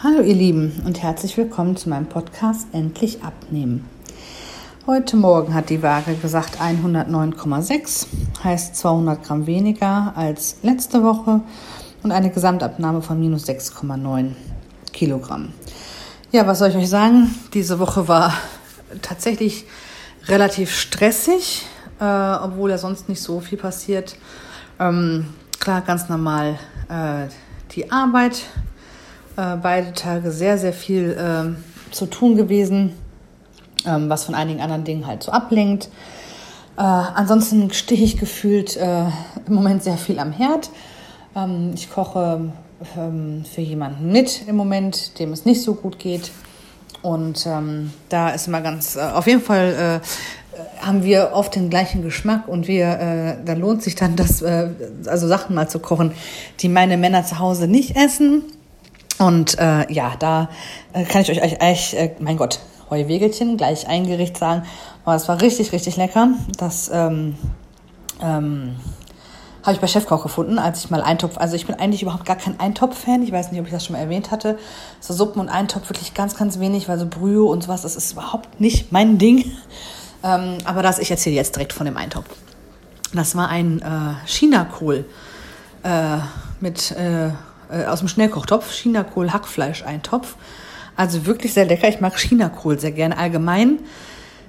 Hallo ihr Lieben und herzlich willkommen zu meinem Podcast Endlich abnehmen. Heute Morgen hat die Waage gesagt 109,6, heißt 200 Gramm weniger als letzte Woche und eine Gesamtabnahme von minus 6,9 Kilogramm. Ja, was soll ich euch sagen? Diese Woche war tatsächlich relativ stressig, äh, obwohl ja sonst nicht so viel passiert. Ähm, klar, ganz normal äh, die Arbeit, äh, beide Tage sehr, sehr viel äh, zu tun gewesen, ähm, was von einigen anderen Dingen halt so ablenkt. Äh, ansonsten stehe ich gefühlt äh, im Moment sehr viel am Herd. Ähm, ich koche ähm, für jemanden mit im Moment, dem es nicht so gut geht. Und ähm, da ist immer ganz, äh, auf jeden Fall äh, haben wir oft den gleichen Geschmack und wir, äh, da lohnt sich dann das, äh, also Sachen mal zu kochen, die meine Männer zu Hause nicht essen. Und äh, ja, da äh, kann ich euch eigentlich, äh, mein Gott, Heuwegelchen gleich eingerichtet sagen. Aber es war richtig, richtig lecker. Das ähm, ähm, habe ich bei Chefkoch gefunden, als ich mal Eintopf, also ich bin eigentlich überhaupt gar kein Eintopf-Fan. Ich weiß nicht, ob ich das schon mal erwähnt hatte. So Suppen und Eintopf wirklich ganz, ganz wenig, weil so Brühe und sowas, das ist überhaupt nicht mein Ding. Ähm, aber das, ich erzähle jetzt direkt von dem Eintopf. Das war ein äh, Chinakohl äh, mit äh, äh, aus dem Schnellkochtopf, Chinakohl-Hackfleisch-Eintopf. Also wirklich sehr lecker. Ich mag Chinakohl sehr gerne allgemein.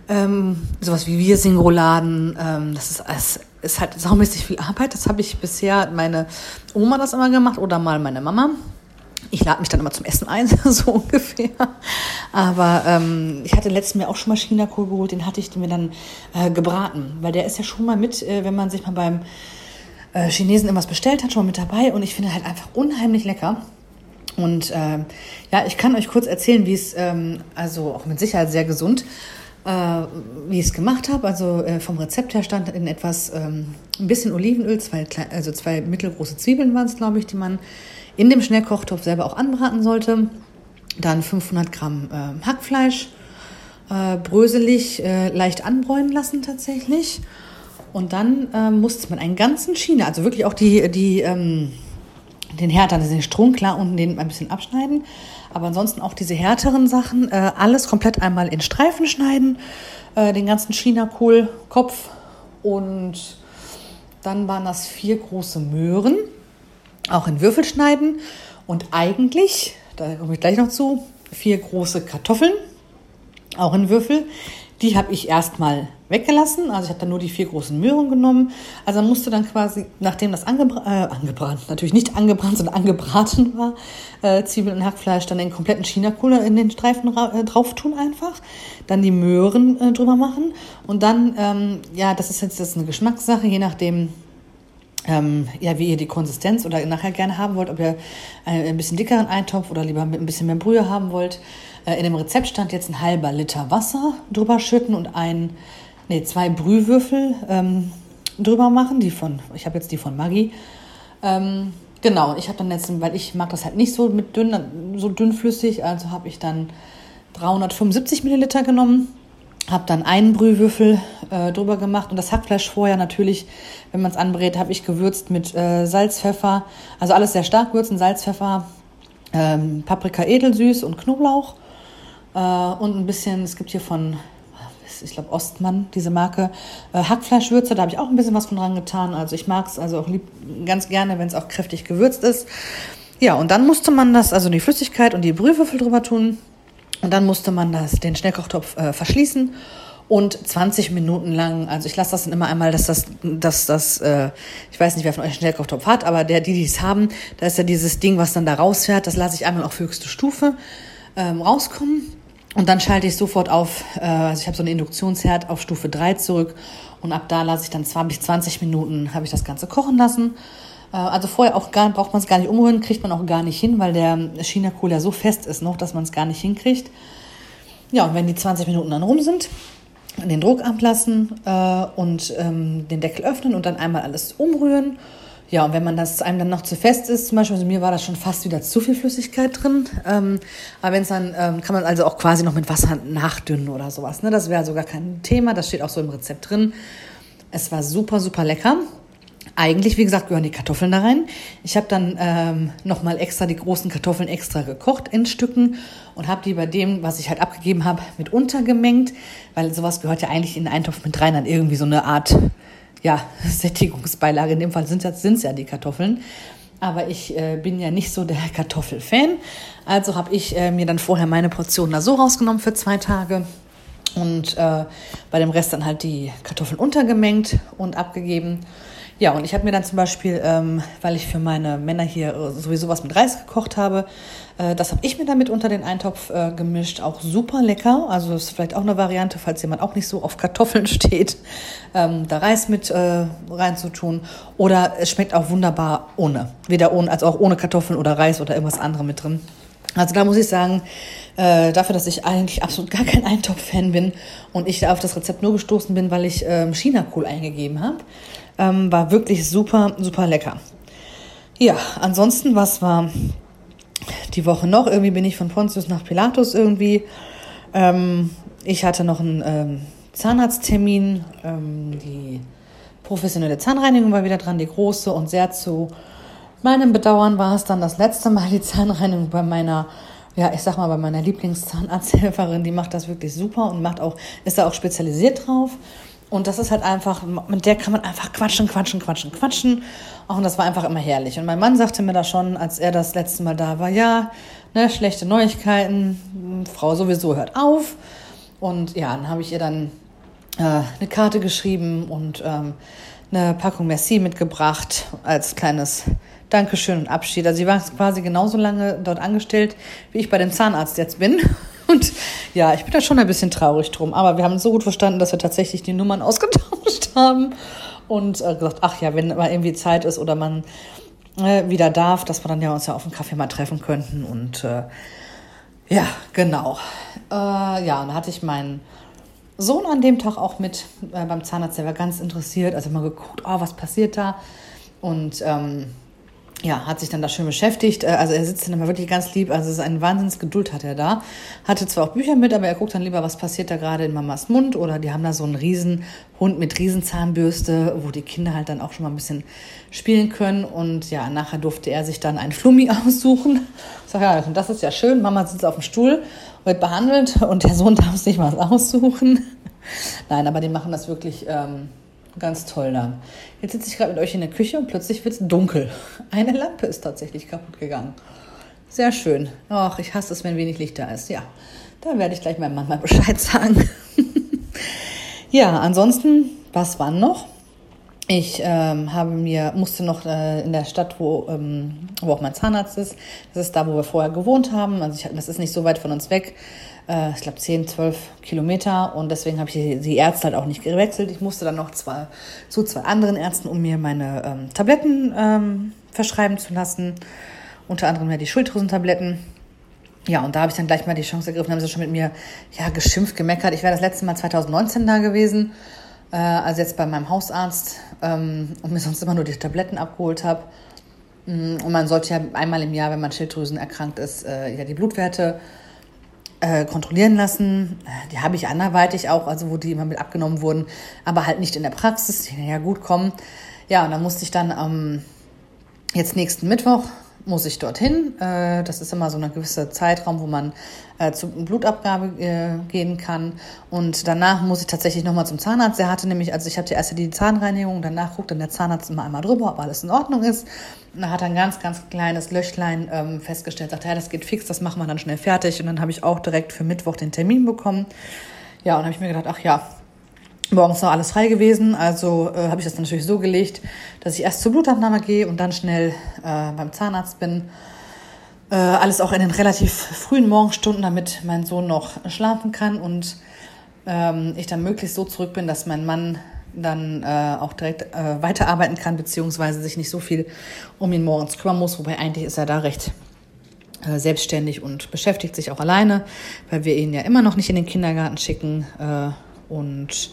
Ähm, sowas wie Wirsing-Rouladen, ähm, das ist, es ist halt saumäßig viel Arbeit. Das habe ich bisher meine Oma das immer gemacht oder mal meine Mama. Ich lade mich dann immer zum Essen ein, so ungefähr. Aber ähm, ich hatte letztes Mal auch schon mal Chinakohl geholt, den hatte ich mir dann äh, gebraten, weil der ist ja schon mal mit, äh, wenn man sich mal beim äh, Chinesen irgendwas bestellt hat, schon mit dabei und ich finde halt einfach unheimlich lecker. Und äh, ja, ich kann euch kurz erzählen, wie es, ähm, also auch mit Sicherheit sehr gesund, äh, wie ich es gemacht habe. Also äh, vom Rezept her stand in etwas, ähm, ein bisschen Olivenöl, zwei, also zwei mittelgroße Zwiebeln waren es, glaube ich, die man in dem Schnellkochtopf selber auch anbraten sollte. Dann 500 Gramm äh, Hackfleisch, äh, bröselig, äh, leicht anbräunen lassen tatsächlich. Und dann ähm, musste man einen ganzen Schiene, also wirklich auch die, die, ähm, den härteren, also den Strom, klar, unten den ein bisschen abschneiden. Aber ansonsten auch diese härteren Sachen, äh, alles komplett einmal in Streifen schneiden, äh, den ganzen China-Kohl-Kopf. Und dann waren das vier große Möhren, auch in Würfel schneiden. Und eigentlich, da komme ich gleich noch zu, vier große Kartoffeln, auch in Würfel. Die habe ich erstmal weggelassen. Also ich habe dann nur die vier großen Möhren genommen. Also musste dann quasi, nachdem das angebra äh, angebrannt, natürlich nicht angebrannt, sondern angebraten war, äh, Zwiebeln und Hackfleisch, dann den kompletten China-Kohle in den Streifen äh, drauf tun einfach. Dann die Möhren äh, drüber machen. Und dann, ähm, ja, das ist jetzt das ist eine Geschmackssache, je nachdem, ähm, ja, wie ihr die Konsistenz oder nachher gerne haben wollt, ob ihr ein bisschen dickeren Eintopf oder lieber mit ein bisschen mehr Brühe haben wollt. Äh, in dem Rezept stand jetzt ein halber Liter Wasser drüber schütten und ein, nee, zwei Brühwürfel ähm, drüber machen. Die von, ich habe jetzt die von Maggi. Ähm, genau, ich habe dann jetzt, weil ich mag das halt nicht so mit dünn, so dünnflüssig, also habe ich dann 375 Milliliter genommen habe dann einen Brühwürfel äh, drüber gemacht und das Hackfleisch vorher natürlich, wenn man es anbrät, habe ich gewürzt mit äh, Salz, Pfeffer, also alles sehr stark würzen, Salz, Pfeffer, ähm, Paprika edelsüß und Knoblauch äh, und ein bisschen, es gibt hier von, ich glaube Ostmann, diese Marke, äh, Hackfleischwürze, da habe ich auch ein bisschen was von dran getan. Also ich mag es also auch lieb, ganz gerne, wenn es auch kräftig gewürzt ist. Ja, und dann musste man das, also die Flüssigkeit und die Brühwürfel drüber tun. Und dann musste man das, den Schnellkochtopf äh, verschließen und 20 Minuten lang, also ich lasse das dann immer einmal, dass das, dass das, äh, ich weiß nicht, wer von euch einen Schnellkochtopf hat, aber der, die, die es haben, da ist ja dieses Ding, was dann da rausfährt, das lasse ich einmal auf höchste Stufe ähm, rauskommen. Und dann schalte ich sofort auf, äh, also ich habe so einen Induktionsherd auf Stufe 3 zurück und ab da lasse ich dann 20, 20 Minuten, habe ich das Ganze kochen lassen. Äh, also vorher auch gar, braucht man es gar nicht umrühren, kriegt man auch gar nicht hin, weil der China-Kohl ja so fest ist noch, dass man es gar nicht hinkriegt. Ja, und wenn die 20 Minuten dann rum sind, den Druck ablassen äh, und ähm, den Deckel öffnen und dann einmal alles umrühren ja, und wenn man das einem dann noch zu fest ist, zum Beispiel, also mir war das schon fast wieder zu viel Flüssigkeit drin. Ähm, aber wenn es dann, ähm, kann man also auch quasi noch mit Wasser nachdünnen oder sowas. Ne? Das wäre sogar kein Thema, das steht auch so im Rezept drin. Es war super, super lecker. eigentlich, wie gesagt, gehören die Kartoffeln da rein. Ich habe dann ähm, nochmal extra die großen Kartoffeln extra gekocht in Stücken und habe die bei dem, was ich halt abgegeben habe, mit untergemengt, weil sowas gehört ja eigentlich in den Eintopf mit rein, dann irgendwie so eine Art ja, Sättigungsbeilage. In dem Fall sind es ja die Kartoffeln. Aber ich äh, bin ja nicht so der Kartoffelfan. Also habe ich äh, mir dann vorher meine Portion da so rausgenommen für zwei Tage und äh, bei dem Rest dann halt die Kartoffeln untergemengt und abgegeben. Ja, und ich habe mir dann zum Beispiel, ähm, weil ich für meine Männer hier äh, sowieso was mit Reis gekocht habe, das habe ich mir damit unter den Eintopf äh, gemischt. Auch super lecker. Also ist vielleicht auch eine Variante, falls jemand auch nicht so auf Kartoffeln steht, ähm, da Reis mit äh, reinzutun. Oder es schmeckt auch wunderbar ohne. Weder ohne, als auch ohne Kartoffeln oder Reis oder irgendwas anderes mit drin. Also da muss ich sagen, äh, dafür, dass ich eigentlich absolut gar kein Eintopf-Fan bin und ich auf das Rezept nur gestoßen bin, weil ich ähm, China-Kohl eingegeben habe, ähm, war wirklich super, super lecker. Ja, ansonsten, was war die Woche noch? Irgendwie bin ich von Pontius nach Pilatus irgendwie. Ähm, ich hatte noch einen ähm, Zahnarzttermin. Ähm, die professionelle Zahnreinigung war wieder dran, die große und sehr zu meinem Bedauern war es dann das letzte Mal die Zahnreinigung bei meiner ja, ich sag mal, bei meiner Lieblingszahnarzthelferin, die macht das wirklich super und macht auch, ist da auch spezialisiert drauf. Und das ist halt einfach, mit der kann man einfach quatschen, quatschen, quatschen, quatschen. Und das war einfach immer herrlich. Und mein Mann sagte mir da schon, als er das letzte Mal da war, ja, ne, schlechte Neuigkeiten, Frau sowieso hört auf. Und ja, dann habe ich ihr dann äh, eine Karte geschrieben und ähm, eine Packung Merci mitgebracht als kleines Dankeschön und Abschied. Also sie war quasi genauso lange dort angestellt, wie ich bei dem Zahnarzt jetzt bin. Und ja, ich bin da schon ein bisschen traurig drum. Aber wir haben uns so gut verstanden, dass wir tatsächlich die Nummern ausgetauscht haben und äh, gesagt, ach ja, wenn mal irgendwie Zeit ist oder man äh, wieder darf, dass wir dann ja uns ja auf dem Kaffee mal treffen könnten. Und äh, ja, genau. Äh, ja, und da hatte ich meinen Sohn an dem Tag auch mit äh, beim Zahnarzt, der war ganz interessiert, also mal geguckt, oh, was passiert da? Und ähm, ja, hat sich dann da schön beschäftigt. Äh, also er sitzt dann immer wirklich ganz lieb. Also es ist ein Wahnsinnsgeduld hat er da. Hatte zwar auch Bücher mit, aber er guckt dann lieber, was passiert da gerade in Mamas Mund. Oder die haben da so einen riesen Hund mit Riesenzahnbürste, wo die Kinder halt dann auch schon mal ein bisschen spielen können. Und ja, nachher durfte er sich dann ein Flummi aussuchen. Ich sag, ja, das ist ja schön. Mama sitzt auf dem Stuhl, wird behandelt und der Sohn darf sich mal aussuchen. Nein, aber die machen das wirklich... Ähm, Ganz toll dann. Jetzt sitze ich gerade mit euch in der Küche und plötzlich wird es dunkel. Eine Lampe ist tatsächlich kaputt gegangen. Sehr schön. Ach, ich hasse es, wenn wenig Licht da ist. Ja, da werde ich gleich meinem Mann mal Bescheid sagen. ja, ansonsten, was war noch? Ich ähm, habe mir, musste noch äh, in der Stadt, wo, ähm, wo auch mein Zahnarzt ist, das ist da, wo wir vorher gewohnt haben. Also ich, das ist nicht so weit von uns weg. Äh, ich glaube 10, 12 Kilometer. Und deswegen habe ich die, Ärzte halt auch nicht gewechselt. Ich musste dann noch zwei, zu zwei anderen Ärzten, um mir meine ähm, Tabletten ähm, verschreiben zu lassen. Unter anderem ja die Schilddrüsentabletten. Ja, und da habe ich dann gleich mal die Chance ergriffen, haben sie schon mit mir ja, geschimpft, gemeckert. Ich wäre das letzte Mal 2019 da gewesen äh, also jetzt bei meinem Hausarzt ähm, und mir sonst immer nur die Tabletten abgeholt habe. Mm, und man sollte ja einmal im Jahr, wenn man Schilddrüsen erkrankt ist, äh, ja die Blutwerte kontrollieren lassen. Äh, die habe ich anderweitig auch, also wo die immer mit abgenommen wurden, aber halt nicht in der Praxis, die ja gut kommen. Ja, und dann musste ich dann ähm, jetzt nächsten Mittwoch muss ich dorthin. Äh, das ist immer so ein gewisser Zeitraum, wo man äh, zur Blutabgabe äh, gehen kann. Und danach muss ich tatsächlich nochmal zum Zahnarzt. Der hatte nämlich, also ich hatte erst die Zahnreinigung, danach guckt dann der Zahnarzt immer einmal drüber, ob alles in Ordnung ist. Und da hat er ein ganz, ganz kleines Löchlein ähm, festgestellt, sagt, ja, das geht fix, das machen wir dann schnell fertig. Und dann habe ich auch direkt für Mittwoch den Termin bekommen. Ja, und habe ich mir gedacht, ach ja, morgens noch alles frei gewesen. Also äh, habe ich das natürlich so gelegt, dass ich erst zur Blutabnahme gehe und dann schnell äh, beim Zahnarzt bin. Äh, alles auch in den relativ frühen Morgenstunden, damit mein Sohn noch schlafen kann und ähm, ich dann möglichst so zurück bin, dass mein Mann dann äh, auch direkt äh, weiterarbeiten kann, beziehungsweise sich nicht so viel um ihn morgens kümmern muss. Wobei eigentlich ist er da recht äh, selbstständig und beschäftigt sich auch alleine, weil wir ihn ja immer noch nicht in den Kindergarten schicken. Äh, und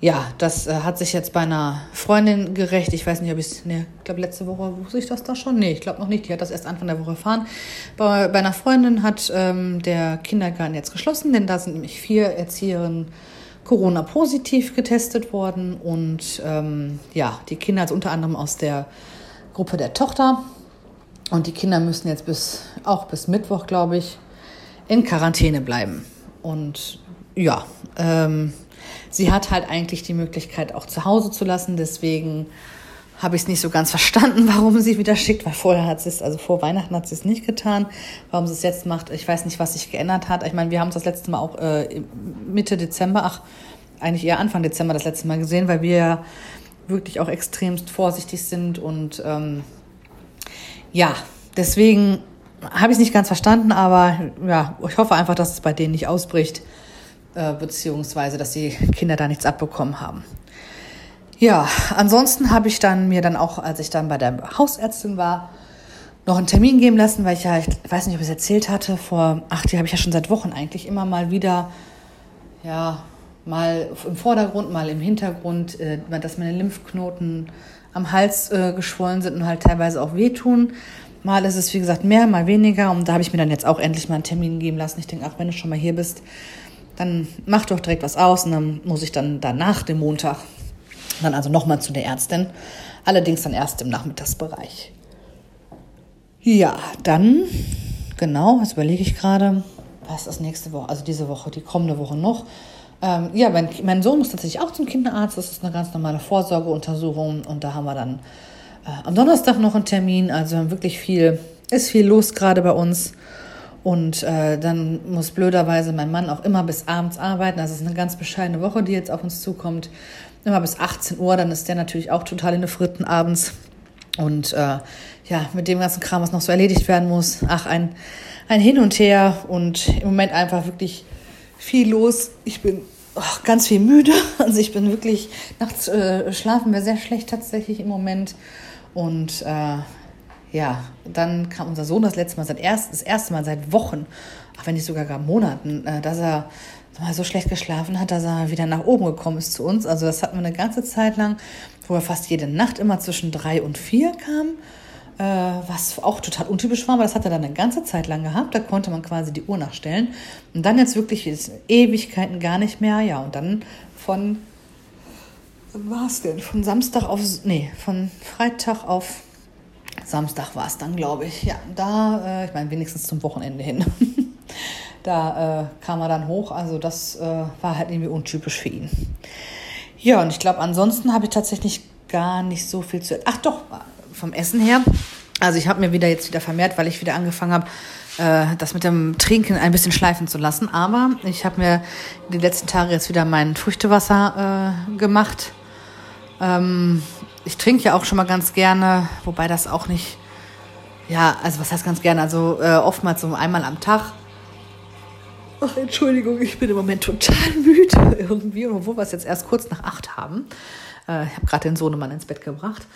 ja, das äh, hat sich jetzt bei einer Freundin gerecht. Ich weiß nicht, ob ich es, ne, ich glaube, letzte Woche wusste ich das da schon. Nee, ich glaube noch nicht. Die hat das erst Anfang der Woche erfahren. Bei, bei einer Freundin hat ähm, der Kindergarten jetzt geschlossen, denn da sind nämlich vier Erzieherinnen Corona-positiv getestet worden und ähm, ja, die Kinder, also unter anderem aus der Gruppe der Tochter. Und die Kinder müssen jetzt bis, auch bis Mittwoch, glaube ich, in Quarantäne bleiben. Und ja, ähm, sie hat halt eigentlich die Möglichkeit, auch zu Hause zu lassen. Deswegen habe ich es nicht so ganz verstanden, warum sie wieder schickt, weil vorher hat sie es, also vor Weihnachten hat sie es nicht getan. Warum sie es jetzt macht, ich weiß nicht, was sich geändert hat. Ich meine, wir haben es das letzte Mal auch äh, Mitte Dezember, ach, eigentlich eher Anfang Dezember das letzte Mal gesehen, weil wir ja wirklich auch extremst vorsichtig sind und ähm, ja, deswegen habe ich es nicht ganz verstanden, aber ja, ich hoffe einfach, dass es bei denen nicht ausbricht, äh, beziehungsweise dass die Kinder da nichts abbekommen haben. Ja, ansonsten habe ich dann mir dann auch, als ich dann bei der Hausärztin war, noch einen Termin geben lassen, weil ich ja, ich weiß nicht, ob ich es erzählt hatte, vor acht Jahren habe ich ja schon seit Wochen eigentlich immer mal wieder, ja, mal im Vordergrund, mal im Hintergrund, äh, dass meine Lymphknoten am Hals äh, geschwollen sind und halt teilweise auch wehtun. Mal ist es, wie gesagt, mehr, mal weniger. Und da habe ich mir dann jetzt auch endlich mal einen Termin geben lassen. Ich denke, ach, wenn du schon mal hier bist, dann mach doch direkt was aus. Und dann muss ich dann danach, dem Montag, dann also nochmal zu der Ärztin. Allerdings dann erst im Nachmittagsbereich. Ja, dann, genau, jetzt überlege ich gerade, was ist nächste Woche, also diese Woche, die kommende Woche noch. Ähm, ja, mein, mein Sohn muss tatsächlich auch zum Kinderarzt. Das ist eine ganz normale Vorsorgeuntersuchung. Und da haben wir dann äh, am Donnerstag noch einen Termin. Also wirklich viel, ist viel los gerade bei uns. Und äh, dann muss blöderweise mein Mann auch immer bis abends arbeiten. Das ist eine ganz bescheidene Woche, die jetzt auf uns zukommt immer bis 18 Uhr, dann ist der natürlich auch total in den Fritten abends. Und äh, ja, mit dem ganzen Kram, was noch so erledigt werden muss, ach, ein, ein Hin und Her und im Moment einfach wirklich viel los. Ich bin oh, ganz viel müde. Also ich bin wirklich, nachts äh, schlafen wir sehr schlecht tatsächlich im Moment. Und äh, ja, dann kam unser Sohn das letzte Mal, seit erst, das erste Mal seit Wochen, ach wenn nicht sogar gar Monaten, äh, dass er mal so schlecht geschlafen hat, dass er wieder nach oben gekommen ist zu uns. Also das hatten wir eine ganze Zeit lang, wo er fast jede Nacht immer zwischen drei und vier kam, äh, was auch total untypisch war, aber das hat er dann eine ganze Zeit lang gehabt. Da konnte man quasi die Uhr nachstellen. Und dann jetzt wirklich Ewigkeiten gar nicht mehr. Ja, und dann von, wann war es denn? Von Samstag auf, nee, von Freitag auf Samstag war es dann, glaube ich. Ja, da, äh, ich meine, wenigstens zum Wochenende hin. Da äh, kam er dann hoch. Also das äh, war halt irgendwie untypisch für ihn. Ja, und ich glaube, ansonsten habe ich tatsächlich gar nicht so viel zu. Ach doch, vom Essen her. Also ich habe mir wieder jetzt wieder vermehrt, weil ich wieder angefangen habe, äh, das mit dem Trinken ein bisschen schleifen zu lassen. Aber ich habe mir die letzten Tage jetzt wieder mein Früchtewasser äh, gemacht. Ähm, ich trinke ja auch schon mal ganz gerne, wobei das auch nicht, ja, also was heißt ganz gerne, also äh, oftmals so einmal am Tag. Ach, Entschuldigung, ich bin im Moment total müde irgendwie, obwohl wir es jetzt erst kurz nach acht haben. Äh, ich habe gerade den Sohnemann ins Bett gebracht.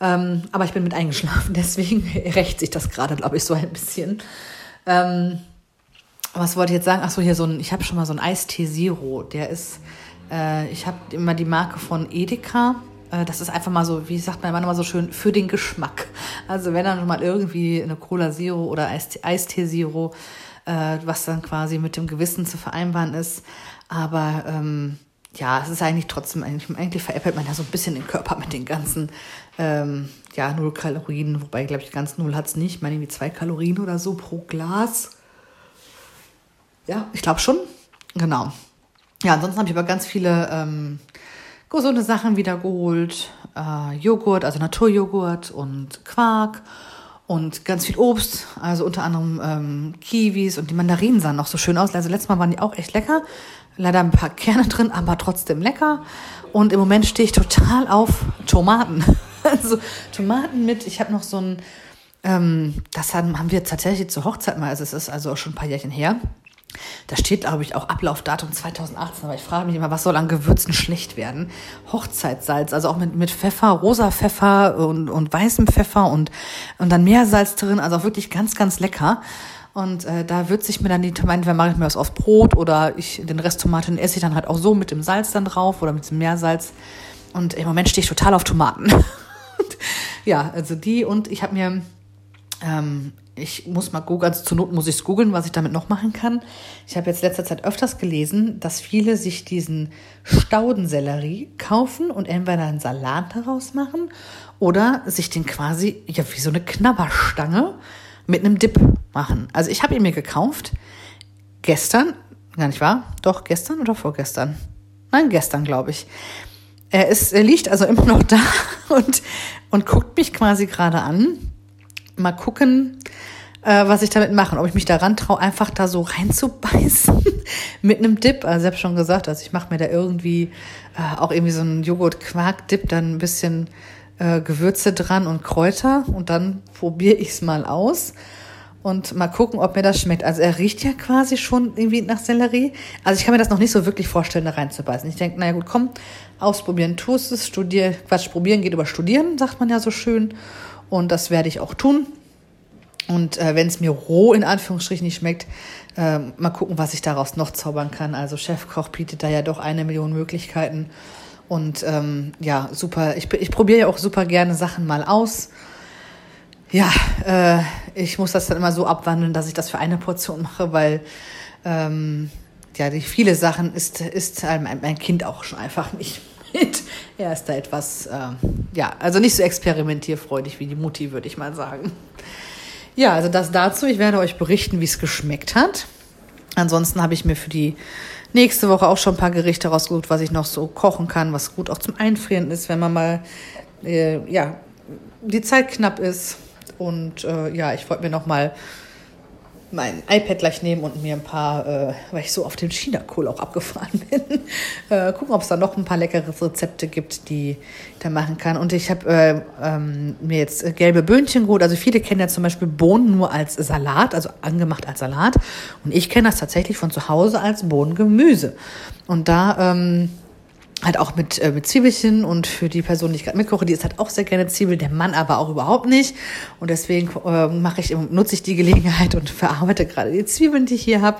Ähm, aber ich bin mit eingeschlafen, deswegen rächt sich das gerade, glaube ich, so ein bisschen. Ähm, was wollte ich jetzt sagen? Ach so, hier so ein, ich habe schon mal so ein Eistee Zero. Der ist, äh, ich habe immer die Marke von Edeka. Äh, das ist einfach mal so, wie sagt mein Mann immer so schön, für den Geschmack. Also wenn dann mal irgendwie eine Cola Zero oder Eistee Zero äh, was dann quasi mit dem Gewissen zu vereinbaren ist. Aber ähm, ja, es ist eigentlich trotzdem, eigentlich, eigentlich veräppelt man ja so ein bisschen den Körper mit den ganzen, ähm, ja, null Kalorien, wobei, glaube ich, ganz null hat es nicht. Ich meine, irgendwie zwei Kalorien oder so pro Glas. Ja, ich glaube schon. Genau. Ja, ansonsten habe ich aber ganz viele ähm, gesunde Sachen wiedergeholt. Äh, Joghurt, also Naturjoghurt und Quark und ganz viel Obst, also unter anderem ähm, Kiwis und die Mandarinen sahen noch so schön aus. Also letztes Mal waren die auch echt lecker. Leider ein paar Kerne drin, aber trotzdem lecker. Und im Moment stehe ich total auf Tomaten. also Tomaten mit, ich habe noch so ein, ähm, das haben, haben wir tatsächlich zur Hochzeit mal, also es ist also auch schon ein paar Jährchen her. Da steht, glaube ich, auch Ablaufdatum 2018, aber ich frage mich immer, was soll an Gewürzen schlecht werden? Hochzeitssalz, also auch mit, mit Pfeffer, rosa Pfeffer und, und weißem Pfeffer und, und dann Meersalz drin, also auch wirklich ganz, ganz lecker. Und äh, da würze ich mir dann die Tomaten, wenn mache ich mir das aufs Brot oder ich den Rest Tomaten esse ich dann halt auch so mit dem Salz dann drauf oder mit dem Meersalz. Und im Moment stehe ich total auf Tomaten. ja, also die und ich habe mir Ähm, ich muss mal googeln, also zur Not muss ich es googeln, was ich damit noch machen kann. Ich habe jetzt letzter Zeit öfters gelesen, dass viele sich diesen Staudensellerie kaufen und entweder einen Salat daraus machen oder sich den quasi, ja, wie so eine Knabberstange mit einem Dip machen. Also ich habe ihn mir gekauft gestern, gar nicht wahr? Doch, gestern oder vorgestern? Nein, gestern, glaube ich. Er, ist, er liegt also immer noch da und, und guckt mich quasi gerade an. Mal gucken, äh, was ich damit mache. Ob ich mich daran traue, einfach da so reinzubeißen mit einem Dip. Also ich habe schon gesagt, also ich mache mir da irgendwie äh, auch irgendwie so einen Joghurt-Quark-Dip, dann ein bisschen äh, Gewürze dran und Kräuter und dann probiere ich es mal aus und mal gucken, ob mir das schmeckt. Also er riecht ja quasi schon irgendwie nach Sellerie. Also ich kann mir das noch nicht so wirklich vorstellen, da reinzubeißen. Ich denke, naja gut, komm, ausprobieren tust es, studier, Quatsch, probieren geht über studieren, sagt man ja so schön. Und das werde ich auch tun. Und äh, wenn es mir roh in Anführungsstrichen nicht schmeckt, äh, mal gucken, was ich daraus noch zaubern kann. Also Chefkoch bietet da ja doch eine Million Möglichkeiten. Und ähm, ja, super. Ich, ich probiere ja auch super gerne Sachen mal aus. Ja, äh, ich muss das dann immer so abwandeln, dass ich das für eine Portion mache, weil ähm, ja, die viele Sachen ist, ist mein, mein Kind auch schon einfach nicht mit. Er ist da etwas, äh, ja, also nicht so experimentierfreudig wie die Mutti, würde ich mal sagen. Ja, also das dazu. Ich werde euch berichten, wie es geschmeckt hat. Ansonsten habe ich mir für die nächste Woche auch schon ein paar Gerichte rausgesucht, was ich noch so kochen kann, was gut auch zum Einfrieren ist, wenn man mal, äh, ja, die Zeit knapp ist. Und äh, ja, ich wollte mir noch mal mein iPad gleich nehmen und mir ein paar, äh, weil ich so auf den China-Kohl auch abgefahren bin, äh, gucken, ob es da noch ein paar leckere Rezepte gibt, die ich da machen kann. Und ich habe äh, ähm, mir jetzt gelbe Böhnchen geholt. Also viele kennen ja zum Beispiel Bohnen nur als Salat, also angemacht als Salat. Und ich kenne das tatsächlich von zu Hause als Bohnengemüse. Und da ähm, halt auch mit, äh, mit Zwiebelchen und für die Person, die ich gerade mitkoche, die ist halt auch sehr gerne Zwiebel, der Mann aber auch überhaupt nicht. Und deswegen äh, mache ich, nutze ich die Gelegenheit und verarbeite gerade die Zwiebeln, die ich hier habe.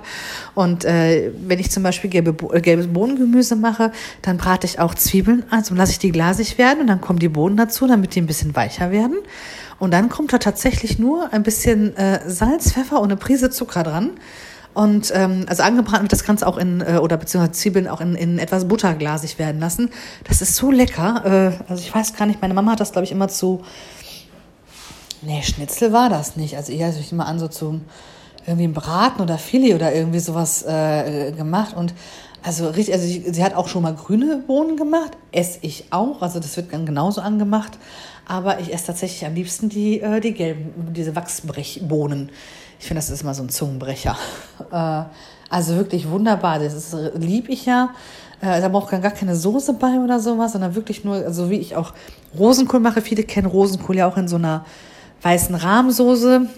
Und äh, wenn ich zum Beispiel gelbe, äh, gelbes Bohnengemüse mache, dann brate ich auch Zwiebeln, also lasse ich die glasig werden und dann kommen die Bohnen dazu, damit die ein bisschen weicher werden. Und dann kommt da tatsächlich nur ein bisschen äh, Salz, Pfeffer und eine Prise Zucker dran. Und ähm, also angebraten wird das Ganze auch in, äh, oder beziehungsweise Zwiebeln auch in, in etwas butterglasig werden lassen. Das ist so lecker. Äh, also ich weiß gar nicht, meine Mama hat das, glaube ich, immer zu. Nee, Schnitzel war das nicht. Also eher ich immer an so zum irgendwie Braten oder Filet oder irgendwie sowas äh, gemacht. Und also richtig, also sie, sie hat auch schon mal grüne Bohnen gemacht, esse ich auch. Also das wird dann genauso angemacht. Aber ich esse tatsächlich am liebsten die, äh, die gelben, diese Wachsbrechbohnen. Ich finde, das ist immer so ein Zungenbrecher. Äh, also wirklich wunderbar. Das ist, lieb ich ja. Äh, da braucht gar keine Soße bei oder sowas, sondern wirklich nur, also wie ich auch Rosenkohl mache. Viele kennen Rosenkohl ja auch in so einer weißen Rahmsoße.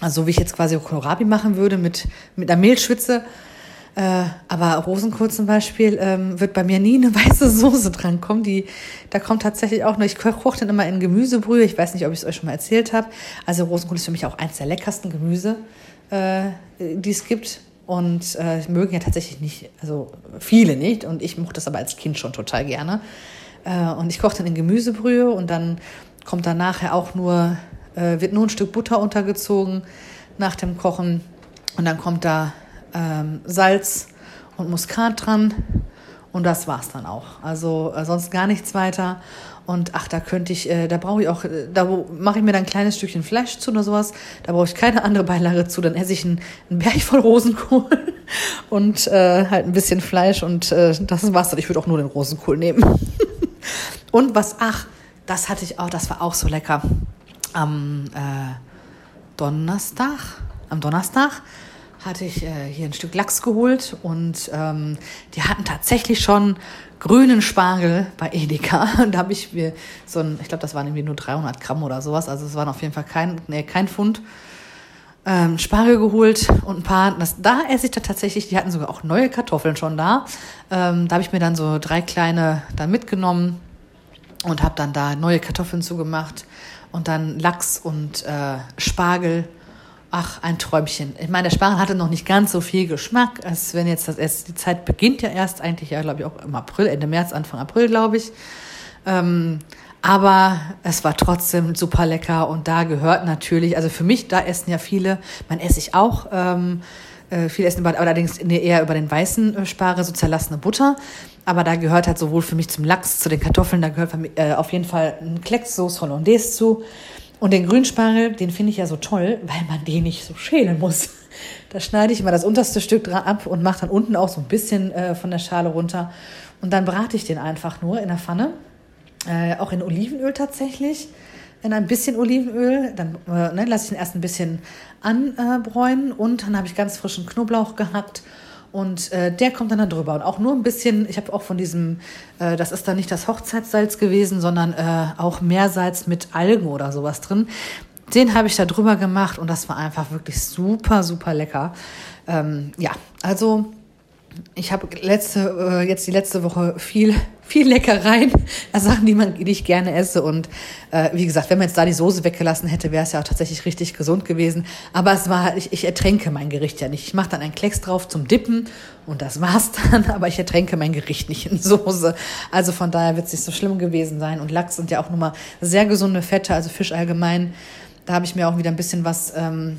Also wie ich jetzt quasi Kohlrabi machen würde mit, mit einer Mehlschwitze. Äh, aber Rosenkohl zum Beispiel ähm, wird bei mir nie eine weiße Soße drankommen. Die, da kommt tatsächlich auch nur, ich koche dann immer in Gemüsebrühe. Ich weiß nicht, ob ich es euch schon mal erzählt habe. Also Rosenkohl ist für mich auch eins der leckersten Gemüse, äh, die es gibt. Und äh, mögen ja tatsächlich nicht, also viele nicht. Und ich mochte das aber als Kind schon total gerne. Äh, und ich koche dann in Gemüsebrühe und dann kommt dann nachher auch nur, äh, wird nur ein Stück Butter untergezogen nach dem Kochen. Und dann kommt da ähm, Salz und Muskat dran. Und das war's dann auch. Also äh, sonst gar nichts weiter. Und ach, da könnte ich, äh, da brauche ich auch, äh, da mache ich mir dann ein kleines Stückchen Fleisch zu oder sowas. Da brauche ich keine andere Beilage zu. Dann esse ich einen, einen Berg voll Rosenkohl und äh, halt ein bisschen Fleisch und äh, das war's dann. Ich würde auch nur den Rosenkohl nehmen. und was, ach, das hatte ich auch, das war auch so lecker. Am äh, Donnerstag, am Donnerstag hatte ich äh, hier ein Stück Lachs geholt und ähm, die hatten tatsächlich schon grünen Spargel bei Edeka. Und da habe ich mir so ein, ich glaube, das waren irgendwie nur 300 Gramm oder sowas, also es waren auf jeden Fall kein, nee, kein Pfund. Ähm, Spargel geholt und ein paar, das, da esse ich da tatsächlich, die hatten sogar auch neue Kartoffeln schon da. Ähm, da habe ich mir dann so drei kleine dann mitgenommen und habe dann da neue Kartoffeln zugemacht und dann Lachs und äh, Spargel Ach, ein Träumchen. Ich meine, der Spargel hatte noch nicht ganz so viel Geschmack, als wenn jetzt das erst, die Zeit beginnt ja erst eigentlich, ja, glaube ich, auch im April, Ende März, Anfang April, glaube ich. Ähm, Aber es war trotzdem super lecker und da gehört natürlich, also für mich, da essen ja viele, man esse ich auch, ähm, äh, viel essen, allerdings eher über den weißen äh, Spare, so zerlassene Butter. Aber da gehört halt sowohl für mich zum Lachs, zu den Kartoffeln, da gehört äh, auf jeden Fall ein Klecks Sauce Hollandaise zu. Und den Grünspargel, den finde ich ja so toll, weil man den nicht so schälen muss. Da schneide ich immer das unterste Stück dran ab und mache dann unten auch so ein bisschen äh, von der Schale runter. Und dann brate ich den einfach nur in der Pfanne. Äh, auch in Olivenöl tatsächlich. In ein bisschen Olivenöl. Dann äh, ne, lasse ich ihn erst ein bisschen anbräunen. und dann habe ich ganz frischen Knoblauch gehackt. Und äh, der kommt dann da drüber. Und auch nur ein bisschen, ich habe auch von diesem, äh, das ist dann nicht das Hochzeitssalz gewesen, sondern äh, auch Meersalz mit Algen oder sowas drin. Den habe ich da drüber gemacht und das war einfach wirklich super, super lecker. Ähm, ja, also ich habe letzte, äh, jetzt die letzte Woche viel, viel Leckereien, also Sachen, die, man, die ich gerne esse. Und äh, wie gesagt, wenn man jetzt da die Soße weggelassen hätte, wäre es ja auch tatsächlich richtig gesund gewesen. Aber es war, ich, ich ertränke mein Gericht ja nicht. Ich mache dann einen Klecks drauf zum Dippen und das war's dann. Aber ich ertränke mein Gericht nicht in Soße. Also von daher wird es nicht so schlimm gewesen sein. Und Lachs sind ja auch nun mal sehr gesunde Fette, also Fisch allgemein. Da habe ich mir auch wieder ein bisschen was ähm,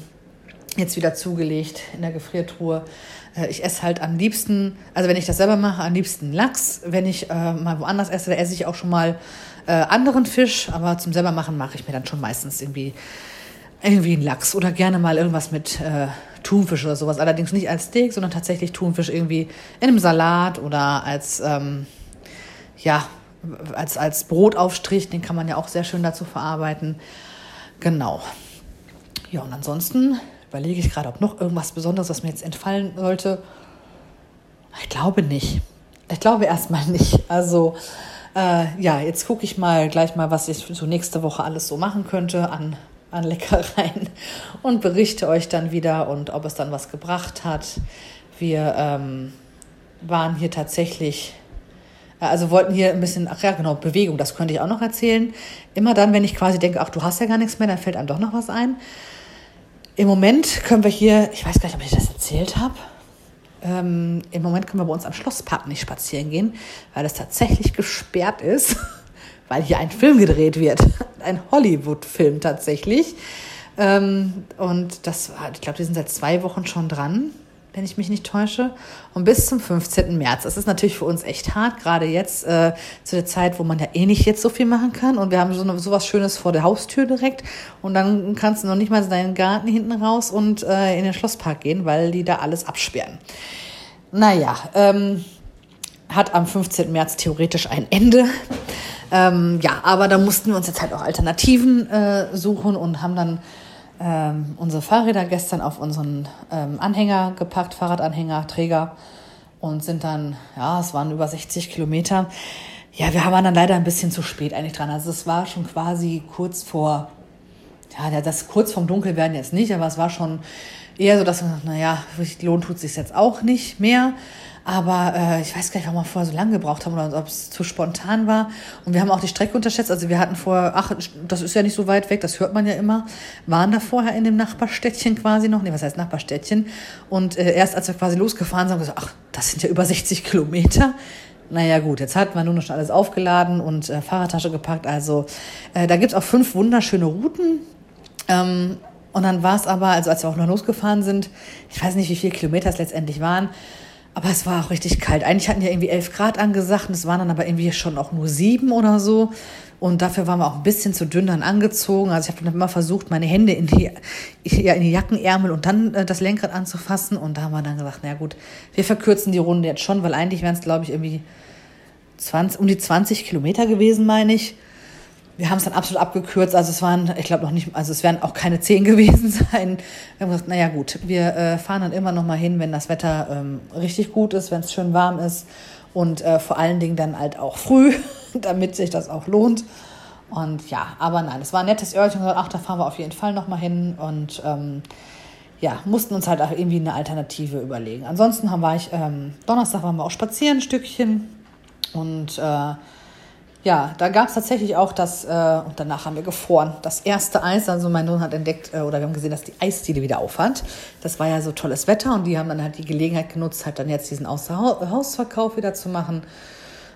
jetzt wieder zugelegt in der Gefriertruhe. Äh, ich esse halt am liebsten, also wenn ich das selber mache, am liebsten Lachs. Wenn ich äh, mal woanders esse, da esse ich auch schon mal äh, anderen Fisch. Aber zum selber machen mache ich mir dann schon meistens irgendwie irgendwie einen Lachs oder gerne mal irgendwas mit äh, Thunfisch oder sowas. Allerdings nicht als Steak, sondern tatsächlich Thunfisch irgendwie in einem Salat oder als ähm, ja als als Brotaufstrich. Den kann man ja auch sehr schön dazu verarbeiten. Genau. Ja, und ansonsten überlege ich gerade, ob noch irgendwas Besonderes, was mir jetzt entfallen sollte. Ich glaube nicht. Ich glaube erstmal nicht. Also, äh, ja, jetzt gucke ich mal gleich mal, was ich so nächste Woche alles so machen könnte an, an Leckereien und berichte euch dann wieder und ob es dann was gebracht hat. Wir ähm, waren hier tatsächlich also wollten hier ein bisschen, ach ja, genau, Bewegung, das könnte ich auch noch erzählen. Immer dann, wenn ich quasi denke, ach, du hast ja gar nichts mehr, dann fällt einem doch noch was ein. Im Moment können wir hier, ich weiß gar nicht, ob ich das erzählt habe. Ähm, Im Moment können wir bei uns am Schlosspark nicht spazieren gehen, weil es tatsächlich gesperrt ist, weil hier ein Film gedreht wird. Ein Hollywood-Film tatsächlich. Ähm, und das ich glaube, die sind seit zwei Wochen schon dran wenn ich mich nicht täusche. Und bis zum 15. März. Das ist natürlich für uns echt hart, gerade jetzt äh, zu der Zeit, wo man ja eh nicht jetzt so viel machen kann. Und wir haben so, eine, so was Schönes vor der Haustür direkt. Und dann kannst du noch nicht mal in deinen Garten hinten raus und äh, in den Schlosspark gehen, weil die da alles absperren. Naja, ähm, hat am 15. März theoretisch ein Ende. Ähm, ja, aber da mussten wir uns jetzt halt auch Alternativen äh, suchen und haben dann ähm, unsere Fahrräder gestern auf unseren ähm, Anhänger gepackt, Fahrradanhänger, Träger und sind dann, ja, es waren über 60 Kilometer. Ja, wir waren dann leider ein bisschen zu spät eigentlich dran. Also es war schon quasi kurz vor, ja, das kurz vorm Dunkelwerden jetzt nicht, aber es war schon eher so, dass, naja, lohnt tut sich jetzt auch nicht mehr. Aber äh, ich weiß gar nicht, warum wir vorher so lange gebraucht haben oder ob es zu spontan war. Und wir haben auch die Strecke unterschätzt. Also wir hatten vorher, ach, das ist ja nicht so weit weg, das hört man ja immer, waren da vorher in dem Nachbarstädtchen quasi noch. Nee, was heißt Nachbarstädtchen? Und äh, erst als wir quasi losgefahren sind, haben wir gesagt, ach, das sind ja über 60 Kilometer. Naja gut, jetzt hat man noch schon alles aufgeladen und äh, Fahrradtasche gepackt. Also äh, da gibt's auch fünf wunderschöne Routen. Ähm, und dann war es aber, also als wir auch noch losgefahren sind, ich weiß nicht, wie viele Kilometer es letztendlich waren, aber es war auch richtig kalt. Eigentlich hatten ja irgendwie 11 Grad angesagt und es waren dann aber irgendwie schon auch nur sieben oder so. Und dafür waren wir auch ein bisschen zu dünn dann angezogen. Also ich habe dann immer versucht, meine Hände in die, ja, in die Jackenärmel und dann äh, das Lenkrad anzufassen. Und da haben wir dann gesagt, na gut, wir verkürzen die Runde jetzt schon, weil eigentlich wären es, glaube ich, irgendwie 20, um die 20 Kilometer gewesen, meine ich wir haben es dann absolut abgekürzt. Also es waren, ich glaube noch nicht, also es werden auch keine zehn gewesen sein. Wir haben gesagt, naja gut, wir äh, fahren dann immer noch mal hin, wenn das Wetter ähm, richtig gut ist, wenn es schön warm ist und äh, vor allen Dingen dann halt auch früh, damit sich das auch lohnt. Und ja, aber nein, es war ein nettes Örtchen. Ach, da fahren wir auf jeden Fall noch mal hin und ähm, ja, mussten uns halt auch irgendwie eine Alternative überlegen. Ansonsten haben wir ich, ähm, Donnerstag waren wir auch spazieren ein Stückchen und äh, ja, da gab es tatsächlich auch das, äh, und danach haben wir gefroren, das erste Eis. Also mein Sohn hat entdeckt, äh, oder wir haben gesehen, dass die Eisdiele wieder aufhat. Das war ja so tolles Wetter und die haben dann halt die Gelegenheit genutzt, halt dann jetzt diesen Außerhausverkauf wieder zu machen.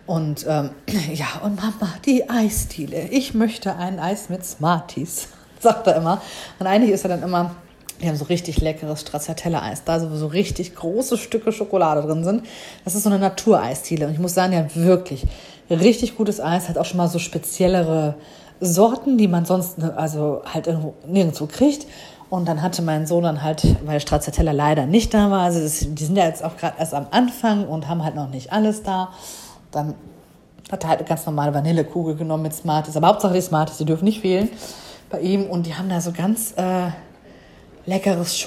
Und ähm, ja, und Mama, die Eisdiele. Ich möchte ein Eis mit Smarties, sagt er immer. Und eigentlich ist er dann immer, wir haben so richtig leckeres Stracciatella-Eis, da so richtig große Stücke Schokolade drin sind. Das ist so eine Natureisdiele. Und ich muss sagen, ja, wirklich richtig gutes Eis, hat auch schon mal so speziellere Sorten, die man sonst ne, also halt irgendwo nirgendwo kriegt. Und dann hatte mein Sohn dann halt, weil Stracciatella leider nicht da war, also das, die sind ja jetzt auch gerade erst am Anfang und haben halt noch nicht alles da. Dann hat er halt eine ganz normale Vanillekugel genommen mit Smarties. Aber Hauptsache die Smarties, die dürfen nicht fehlen bei ihm. Und die haben da so ganz äh, leckeres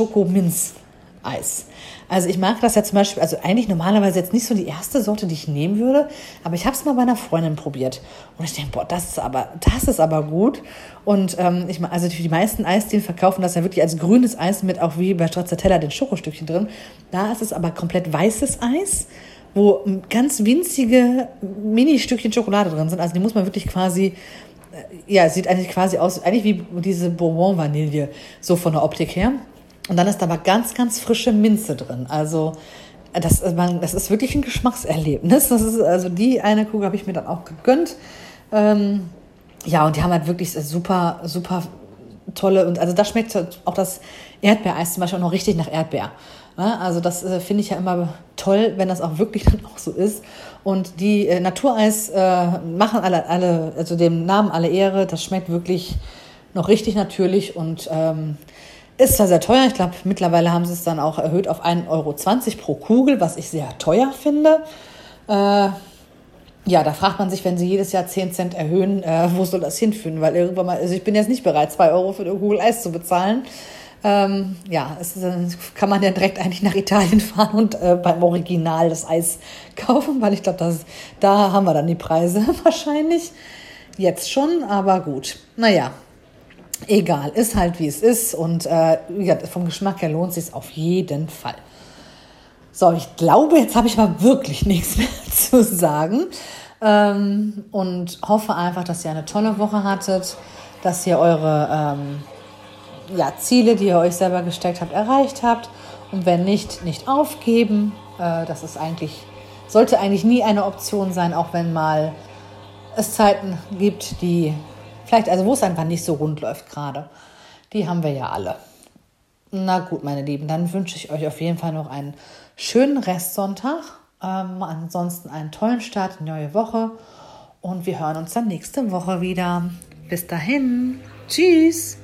Schokominz-Eis. Also ich mag das ja zum Beispiel, also eigentlich normalerweise jetzt nicht so die erste Sorte, die ich nehmen würde, aber ich habe es mal bei einer Freundin probiert und ich denke, boah, das ist aber, das ist aber gut. Und ähm, ich also die meisten Eisdielen verkaufen das ja wirklich als grünes Eis mit auch wie bei Stracciatella den Schokostückchen drin. Da ist es aber komplett weißes Eis wo ganz winzige Mini-Stückchen Schokolade drin sind. Also die muss man wirklich quasi, äh, ja, sieht eigentlich quasi aus, eigentlich wie diese Bourbon-Vanille, so von der Optik her. Und dann ist da aber ganz, ganz frische Minze drin. Also das, das ist wirklich ein Geschmackserlebnis. Das ist, also die eine Kugel habe ich mir dann auch gegönnt. Ähm, ja, und die haben halt wirklich super, super tolle, und also da schmeckt auch das Erdbeereis zum Beispiel auch noch richtig nach Erdbeer. Ja, also das äh, finde ich ja immer toll, wenn das auch wirklich dann auch so ist. Und die äh, Natureis äh, machen alle, alle, also dem Namen alle Ehre. Das schmeckt wirklich noch richtig natürlich und ähm, ist zwar sehr teuer, ich glaube, mittlerweile haben sie es dann auch erhöht auf 1,20 Euro pro Kugel, was ich sehr teuer finde. Äh, ja, da fragt man sich, wenn sie jedes Jahr 10 Cent erhöhen, äh, wo soll das hinführen? Weil irgendwann mal, also ich bin jetzt nicht bereit, 2 Euro für eine Kugel Eis zu bezahlen. Ähm, ja, es ist, kann man ja direkt eigentlich nach Italien fahren und äh, beim Original das Eis kaufen, weil ich glaube, da haben wir dann die Preise wahrscheinlich. Jetzt schon, aber gut. Naja, egal, ist halt wie es ist und äh, ja, vom Geschmack her lohnt sich auf jeden Fall. So, ich glaube, jetzt habe ich mal wirklich nichts mehr zu sagen ähm, und hoffe einfach, dass ihr eine tolle Woche hattet, dass ihr eure ähm, ja, Ziele, die ihr euch selber gesteckt habt, erreicht habt und wenn nicht, nicht aufgeben. Äh, das ist eigentlich, sollte eigentlich nie eine Option sein, auch wenn mal es Zeiten gibt, die Vielleicht, also wo es einfach nicht so rund läuft gerade. Die haben wir ja alle. Na gut, meine Lieben, dann wünsche ich euch auf jeden Fall noch einen schönen Restsonntag. Ähm, ansonsten einen tollen Start in die neue Woche. Und wir hören uns dann nächste Woche wieder. Bis dahin. Tschüss.